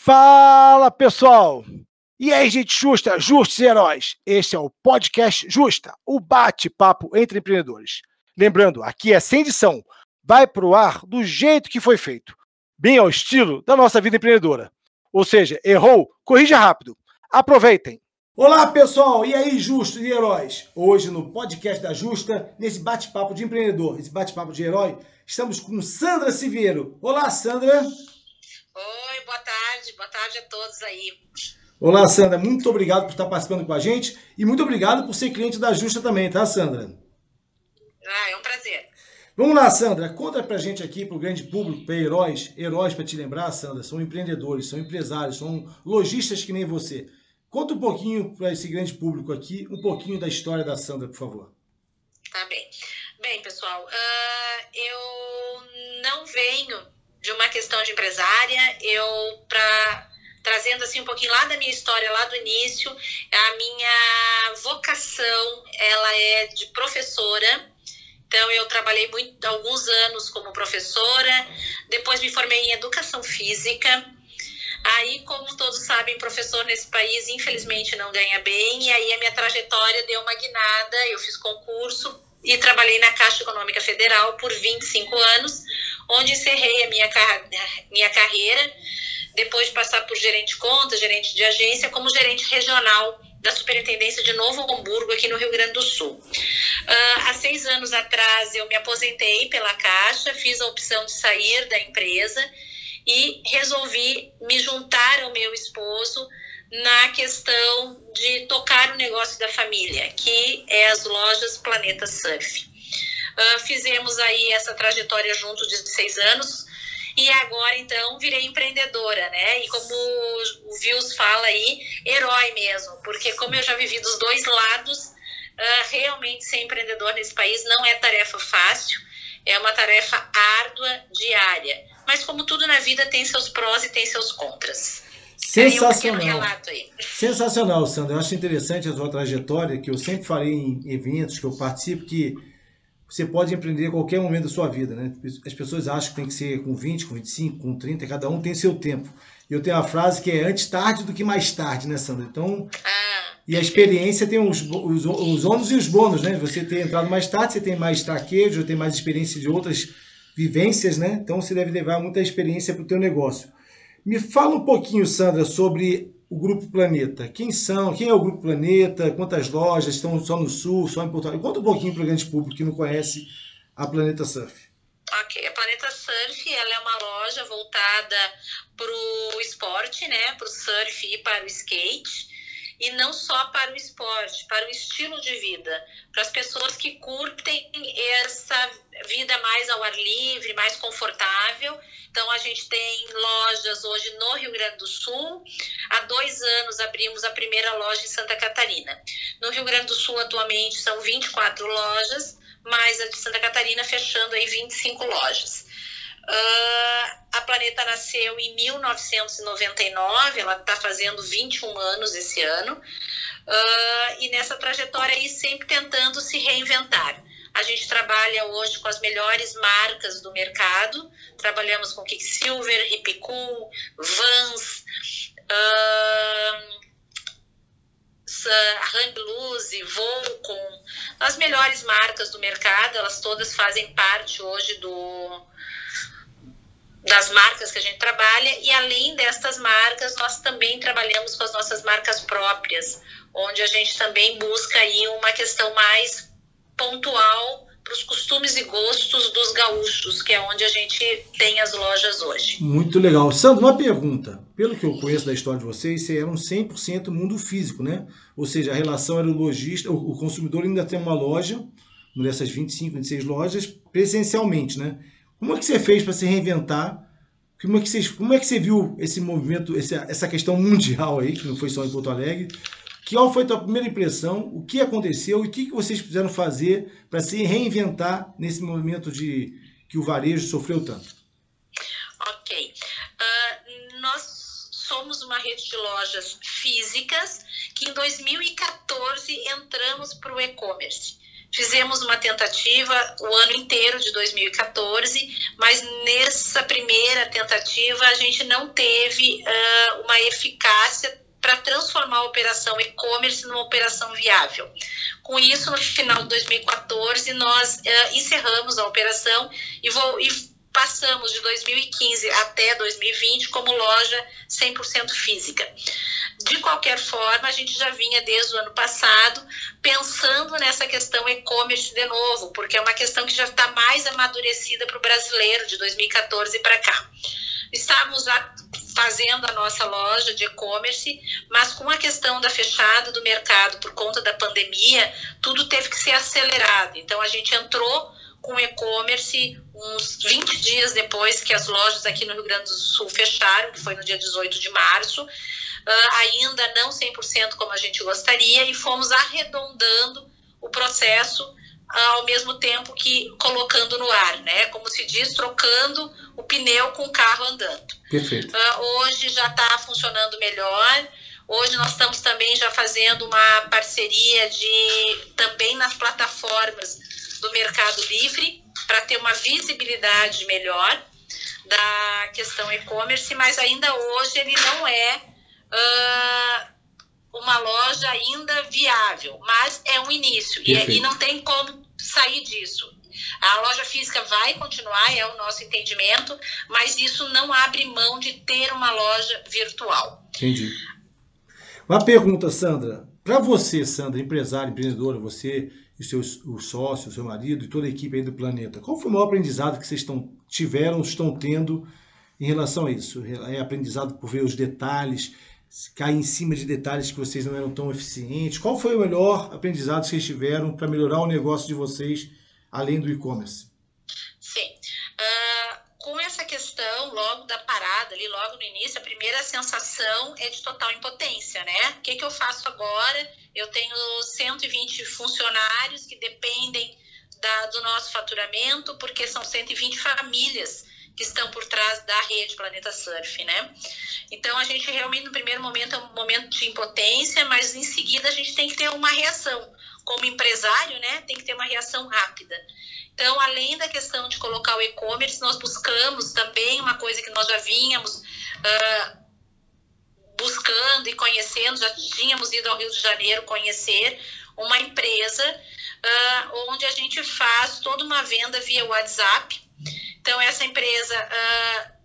Fala pessoal! E aí, gente justa, justos e heróis? Este é o podcast Justa, o bate-papo entre empreendedores. Lembrando, aqui é sem edição, vai pro ar do jeito que foi feito, bem ao estilo da nossa vida empreendedora. Ou seja, errou, corrija rápido. Aproveitem! Olá pessoal, e aí, justos e heróis? Hoje no podcast da Justa, nesse bate-papo de empreendedor, esse bate-papo de herói, estamos com Sandra Siviero. Olá, Sandra! Tarde, boa tarde a todos aí. Olá, Sandra, muito obrigado por estar participando com a gente e muito obrigado por ser cliente da Justa também, tá, Sandra? Ah, é um prazer. Vamos lá, Sandra, conta pra gente aqui, pro grande público, para heróis, heróis para te lembrar, Sandra, são empreendedores, são empresários, são lojistas que nem você. Conta um pouquinho para esse grande público aqui, um pouquinho da história da Sandra, por favor. Tá bem. Bem, pessoal, uh, eu não venho de uma questão de empresária, eu para trazendo assim um pouquinho lá da minha história lá do início, a minha vocação, ela é de professora. Então eu trabalhei muito alguns anos como professora, depois me formei em educação física. Aí, como todos sabem, professor nesse país infelizmente não ganha bem, e aí a minha trajetória deu uma guinada, eu fiz concurso e trabalhei na Caixa Econômica Federal por 25 anos onde encerrei a minha, minha carreira, depois de passar por gerente de conta, gerente de agência, como gerente regional da Superintendência de Novo Hamburgo, aqui no Rio Grande do Sul. Uh, há seis anos atrás, eu me aposentei pela Caixa, fiz a opção de sair da empresa e resolvi me juntar ao meu esposo na questão de tocar o negócio da família, que é as lojas Planeta Surf. Uh, fizemos aí essa trajetória junto de seis anos e agora então virei empreendedora, né? E como o Vils fala aí, herói mesmo, porque como eu já vivi dos dois lados, uh, realmente ser empreendedor nesse país não é tarefa fácil, é uma tarefa árdua, diária. Mas como tudo na vida tem seus prós e tem seus contras. Sensacional. Um Sensacional, Sandra. Eu acho interessante a sua trajetória, que eu sempre falei em eventos que eu participo, que você pode empreender a qualquer momento da sua vida, né? As pessoas acham que tem que ser com 20, com 25, com 30, cada um tem seu tempo. E eu tenho a frase que é antes tarde do que mais tarde, né, Sandra? Então, e a experiência tem os, os, os ônus e os bônus, né? Você ter entrado mais tarde, você tem mais traquejo, tem mais experiência de outras vivências, né? Então, você deve levar muita experiência para o teu negócio. Me fala um pouquinho, Sandra, sobre o Grupo Planeta? Quem são? Quem é o Grupo Planeta? Quantas lojas estão só no Sul, só em Porto Alegre? Conta um pouquinho para o grande público que não conhece a Planeta Surf. Ok, a Planeta Surf ela é uma loja voltada para o esporte, né, para o surf e para o skate e não só para o esporte, para o estilo de vida, para as pessoas que curtem essa vida mais ao ar livre, mais confortável. Então, a gente tem lojas hoje no Rio Grande do Sul. Há dois anos abrimos a primeira loja em Santa Catarina. No Rio Grande do Sul, atualmente, são 24 lojas, mais a de Santa Catarina fechando aí 25 lojas. Nasceu em 1999, ela está fazendo 21 anos esse ano, uh, e nessa trajetória aí sempre tentando se reinventar. A gente trabalha hoje com as melhores marcas do mercado, trabalhamos com Kicksilver, Hip Cool, Vans, uh, Hang Loose, Volcom, as melhores marcas do mercado, elas todas fazem parte hoje do, das marcas que a gente trabalha e além destas marcas nós também trabalhamos com as nossas marcas próprias onde a gente também busca aí uma questão mais pontual para os costumes e gostos dos gaúchos, que é onde a gente tem as lojas hoje. Muito legal. Sandro, uma pergunta. Pelo que eu conheço da história de vocês, vocês eram 100% mundo físico, né? Ou seja, a relação era o lojista, o consumidor ainda tem uma loja, uma dessas 25, 26 lojas, presencialmente, né? Como é que você fez para se reinventar? Como é que você, como é que você viu esse movimento, essa, questão mundial aí, que não foi só em Porto Alegre? Qual foi a tua primeira impressão? O que aconteceu e o que vocês fizeram fazer para se reinventar nesse momento de que o varejo sofreu tanto? Ok. Uh, nós somos uma rede de lojas físicas que em 2014 entramos para o e-commerce. Fizemos uma tentativa o ano inteiro de 2014, mas nessa primeira tentativa a gente não teve uh, uma eficácia para transformar a operação e-commerce numa operação viável. Com isso, no final de 2014, nós uh, encerramos a operação e, vou, e passamos de 2015 até 2020 como loja 100% física. De qualquer forma, a gente já vinha desde o ano passado pensando nessa questão e-commerce de novo, porque é uma questão que já está mais amadurecida para o brasileiro de 2014 para cá. Estávamos fazendo a nossa loja de e-commerce, mas com a questão da fechada do mercado por conta da pandemia, tudo teve que ser acelerado. Então a gente entrou com e-commerce uns 20 dias depois que as lojas aqui no Rio Grande do Sul fecharam, que foi no dia 18 de março, uh, ainda não 100% como a gente gostaria, e fomos arredondando o processo uh, ao mesmo tempo que colocando no ar, né? Como se diz, trocando o pneu com o carro andando. Perfeito. Uh, hoje já está funcionando melhor. Hoje nós estamos também já fazendo uma parceria de também nas plataformas do Mercado Livre para ter uma visibilidade melhor da questão e-commerce, mas ainda hoje ele não é uh, uma loja ainda viável, mas é um início e, e não tem como sair disso. A loja física vai continuar, é o nosso entendimento, mas isso não abre mão de ter uma loja virtual. Entendi. Uma pergunta, Sandra. Para você, Sandra, empresária, empreendedora, você e seus os sócios, seu marido e toda a equipe aí do planeta. Qual foi o maior aprendizado que vocês estão, tiveram, estão tendo em relação a isso? É aprendizado por ver os detalhes, cair em cima de detalhes que vocês não eram tão eficientes? Qual foi o melhor aprendizado que vocês tiveram para melhorar o negócio de vocês além do e-commerce? Sim. Uh, com essa questão, logo da parada, ali, logo no início, a primeira sensação é de total impotência, né? O que, que eu faço agora? Eu tenho 120 funcionários que dependem da, do nosso faturamento, porque são 120 famílias que estão por trás da rede Planeta Surf, né? Então a gente realmente no primeiro momento é um momento de impotência, mas em seguida a gente tem que ter uma reação. Como empresário, né, tem que ter uma reação rápida. Então, além da questão de colocar o e-commerce, nós buscamos também uma coisa que nós já vínhamos uh, buscando e conhecendo, já tínhamos ido ao Rio de Janeiro conhecer uma empresa uh, onde a gente faz toda uma venda via WhatsApp. Então, essa empresa uh,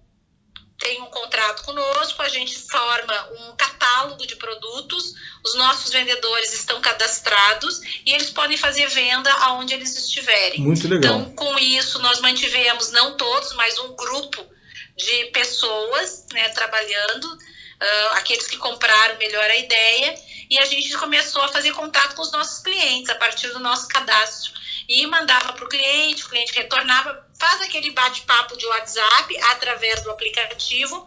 tem um contrato conosco, a gente forma um catálogo de produtos, os nossos vendedores estão cadastrados e eles podem fazer venda aonde eles estiverem. Muito legal. Então, com isso, nós mantivemos, não todos, mas um grupo de pessoas né, trabalhando uh, aqueles que compraram melhor a ideia, e a gente começou a fazer contato com os nossos clientes a partir do nosso cadastro. E mandava para o cliente, o cliente retornava, faz aquele bate-papo de WhatsApp através do aplicativo.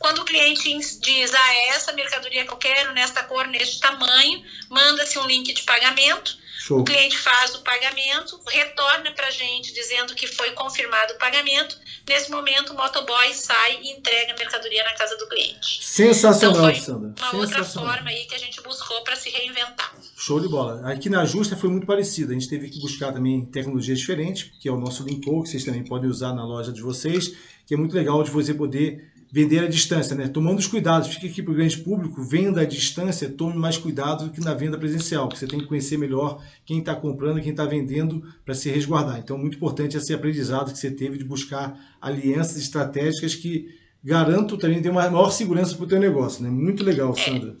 Quando o cliente diz, ah, é essa mercadoria que eu quero, nesta cor, neste tamanho, manda-se um link de pagamento Show. O cliente faz o pagamento, retorna para a gente dizendo que foi confirmado o pagamento. Nesse momento, o motoboy sai e entrega a mercadoria na casa do cliente. Sensacional, então, Sandra. Uma outra forma aí que a gente buscou para se reinventar. Show de bola. Aqui na Justa foi muito parecido. A gente teve que buscar também tecnologias diferentes, que é o nosso Linko, que vocês também podem usar na loja de vocês, que é muito legal de você poder vender à distância, né? Tomando os cuidados, fica aqui para o grande público, venda à distância, tome mais cuidado do que na venda presencial, que você tem que conhecer melhor quem está comprando, quem está vendendo para se resguardar. Então, muito importante esse aprendizado que você teve de buscar alianças estratégicas que garanto também ter uma maior segurança para o teu negócio, né? Muito legal, é. Sandra. É.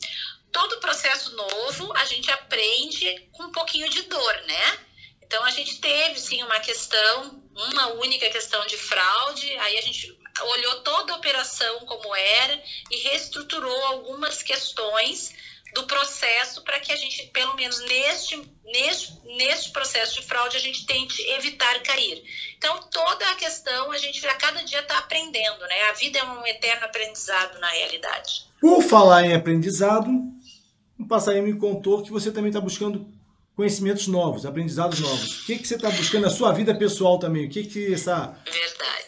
Todo processo novo a gente aprende com um pouquinho de dor, né? Então a gente teve sim uma questão, uma única questão de fraude, aí a gente olhou toda a operação como era e reestruturou algumas questões do processo para que a gente, pelo menos neste, neste, neste processo de fraude, a gente tente evitar cair. Então, toda a questão, a gente a cada dia está aprendendo, né? A vida é um eterno aprendizado na realidade. Por falar em aprendizado, um passarinho me contou que você também está buscando conhecimentos novos, aprendizados novos. O que, que você está buscando na sua vida pessoal também? O que, que essa. Verdade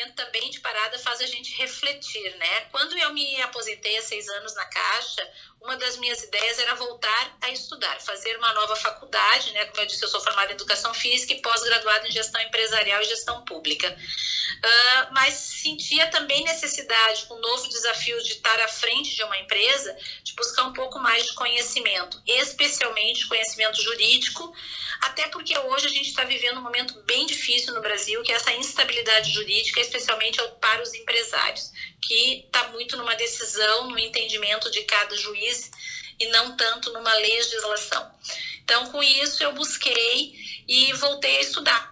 momento também de parada faz a gente refletir, né? Quando eu me aposentei há seis anos na Caixa, uma das minhas ideias era voltar a estudar, fazer uma nova faculdade, né? Como eu disse, eu sou formada em Educação Física e pós-graduada em Gestão Empresarial e Gestão Pública. Uh, mas sentia também necessidade, com um novo desafio de estar à frente de uma empresa, de buscar um pouco mais de conhecimento, especialmente conhecimento jurídico, até porque hoje a gente está vivendo um momento bem difícil no Brasil, que é essa instabilidade jurídica, especialmente para os empresários, que está muito numa decisão, no entendimento de cada juiz e não tanto numa legislação. Então, com isso, eu busquei e voltei a estudar.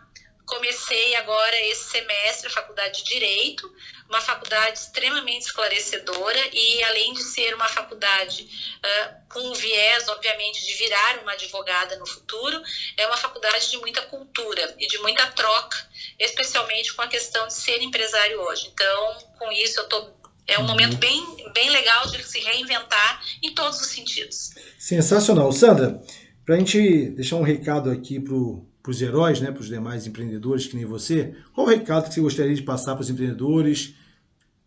Comecei agora esse semestre a faculdade de Direito, uma faculdade extremamente esclarecedora e, além de ser uma faculdade uh, com um viés, obviamente, de virar uma advogada no futuro, é uma faculdade de muita cultura e de muita troca, especialmente com a questão de ser empresário hoje. Então, com isso, eu tô é um momento uhum. bem, bem legal de se reinventar em todos os sentidos. Sensacional. Sandra, para a gente deixar um recado aqui para os heróis, né, para os demais empreendedores que nem você, qual o recado que você gostaria de passar para os empreendedores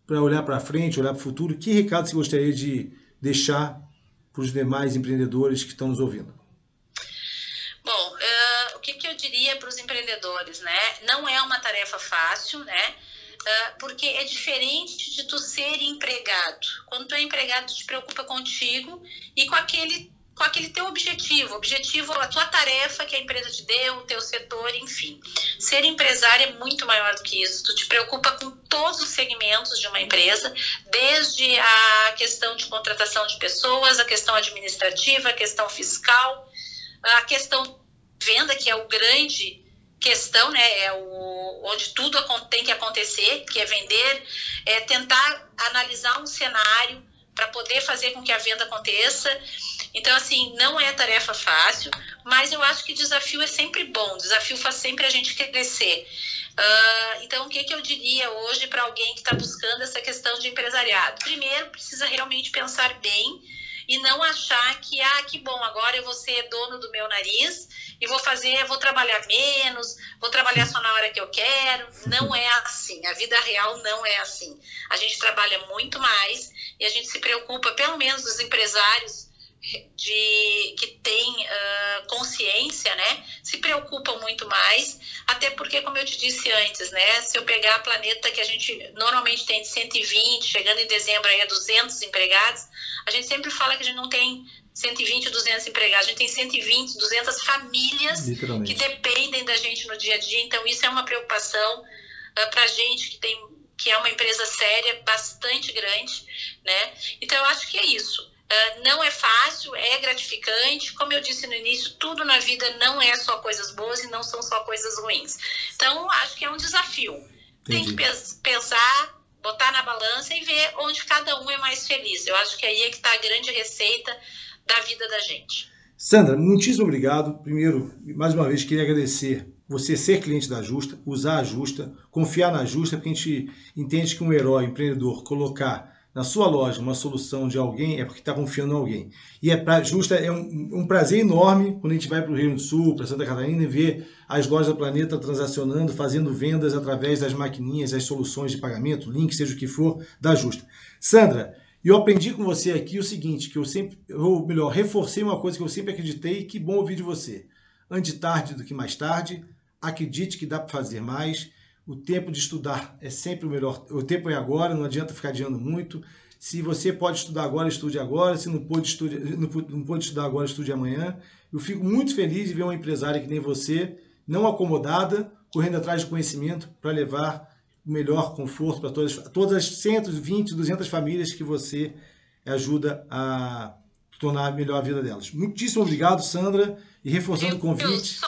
para olhar para frente, olhar para o futuro? Que recado você gostaria de deixar para os demais empreendedores que estão nos ouvindo? Bom, uh, o que, que eu diria para os empreendedores, né? Não é uma tarefa fácil, né? Uh, porque é diferente de tu ser empregado. Quando tu é empregado, tu te preocupa contigo e com aquele com aquele teu objetivo, objetivo, a tua tarefa que a empresa te deu, o teu setor, enfim. Ser empresário é muito maior do que isso. Tu te preocupa com todos os segmentos de uma empresa, desde a questão de contratação de pessoas, a questão administrativa, a questão fiscal, a questão venda, que é o grande questão, né? É o, onde tudo tem que acontecer, que é vender, é tentar analisar um cenário para poder fazer com que a venda aconteça. Então, assim, não é tarefa fácil, mas eu acho que desafio é sempre bom, desafio faz sempre a gente crescer. Uh, então, o que, que eu diria hoje para alguém que está buscando essa questão de empresariado? Primeiro, precisa realmente pensar bem e não achar que, ah, que bom, agora eu vou ser dono do meu nariz e vou fazer, vou trabalhar menos, vou trabalhar só na hora que eu quero. Não é assim. A vida real não é assim. A gente trabalha muito mais e a gente se preocupa, pelo menos os empresários de que tem uh, consciência, né, se preocupam muito mais, até porque, como eu te disse antes, né, se eu pegar a planeta que a gente normalmente tem de 120, chegando em dezembro aí a 200 empregados, a gente sempre fala que a gente não tem 120, 200 empregados, a gente tem 120, 200 famílias que dependem da gente no dia a dia, então isso é uma preocupação uh, para a gente que tem que é uma empresa séria, bastante grande, né? Então eu acho que é isso ah, não é fácil, é gratificante. Como eu disse no início, tudo na vida não é só coisas boas e não são só coisas ruins. Então, acho que é um desafio. Entendi. Tem que pensar, botar na balança e ver onde cada um é mais feliz. Eu acho que aí é que está a grande receita da vida da gente. Sandra, muitíssimo obrigado. Primeiro, mais uma vez, queria agradecer você ser cliente da Justa, usar a Justa, confiar na Justa, porque a gente entende que um herói, empreendedor, colocar na sua loja uma solução de alguém, é porque está confiando em alguém. E é pra, justa, é um, um prazer enorme quando a gente vai para o Rio do Sul, para Santa Catarina, e ver as lojas do planeta transacionando, fazendo vendas através das maquininhas, as soluções de pagamento, link, seja o que for, da Justa. Sandra, eu aprendi com você aqui o seguinte, que eu sempre, ou melhor, reforcei uma coisa que eu sempre acreditei, que bom ouvir de você. Ande tarde do que mais tarde, acredite que dá para fazer mais, o tempo de estudar é sempre o melhor. O tempo é agora, não adianta ficar adiando muito. Se você pode estudar agora, estude agora. Se não pode, estude, não, não pode estudar agora, estude amanhã. Eu fico muito feliz de ver uma empresária que nem você, não acomodada, correndo atrás de conhecimento para levar o melhor conforto para todas, todas as 120, 200 famílias que você ajuda a tornar melhor a vida delas. Muitíssimo obrigado, Sandra, e reforçando o convite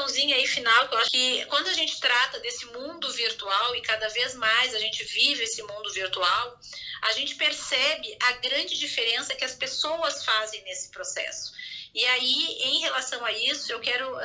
questãozinha aí final, que eu acho que quando a gente trata desse mundo virtual e cada vez mais a gente vive esse mundo virtual, a gente percebe a grande diferença que as pessoas fazem nesse processo. E aí, em relação a isso, eu quero uh,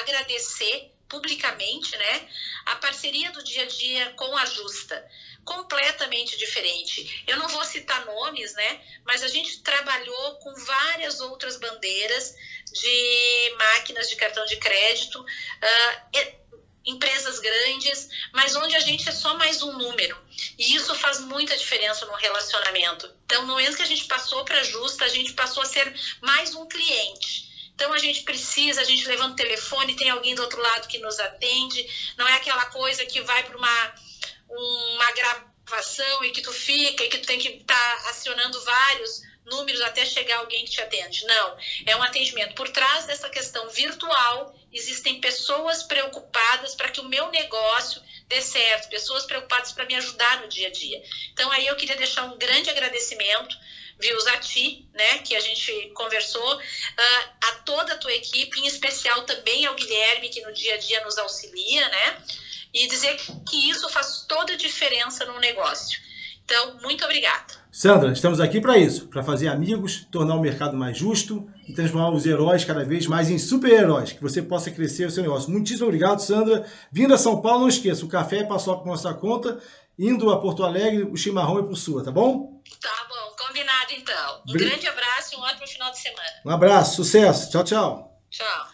agradecer publicamente, né, a parceria do dia a dia com a Justa, completamente diferente. Eu não vou citar nomes, né, mas a gente trabalhou com várias outras bandeiras de máquinas de cartão de crédito, uh, empresas grandes, mas onde a gente é só mais um número. E isso faz muita diferença no relacionamento. Então, no momento que a gente passou para Justa, a gente passou a ser mais um cliente. Então a gente precisa, a gente levanta o telefone, tem alguém do outro lado que nos atende, não é aquela coisa que vai para uma, uma gravação e que tu fica e que tu tem que estar tá acionando vários números até chegar alguém que te atende. Não, é um atendimento. Por trás dessa questão virtual, existem pessoas preocupadas para que o meu negócio dê certo, pessoas preocupadas para me ajudar no dia a dia. Então aí eu queria deixar um grande agradecimento viu a ti, né, que a gente conversou, uh, a toda a tua equipe, em especial também ao Guilherme, que no dia a dia nos auxilia, né, e dizer que isso faz toda a diferença no negócio. Então, muito obrigada. Sandra, estamos aqui para isso, para fazer amigos, tornar o mercado mais justo e transformar os heróis cada vez mais em super-heróis, que você possa crescer o seu negócio. Muitíssimo obrigado, Sandra. Vindo a São Paulo, não esqueça, o café é passou por nossa conta, indo a Porto Alegre, o chimarrão é por sua, tá bom? Tá bom, combinado então. Um grande abraço e um ótimo final de semana. Um abraço, sucesso. Tchau, tchau. Tchau.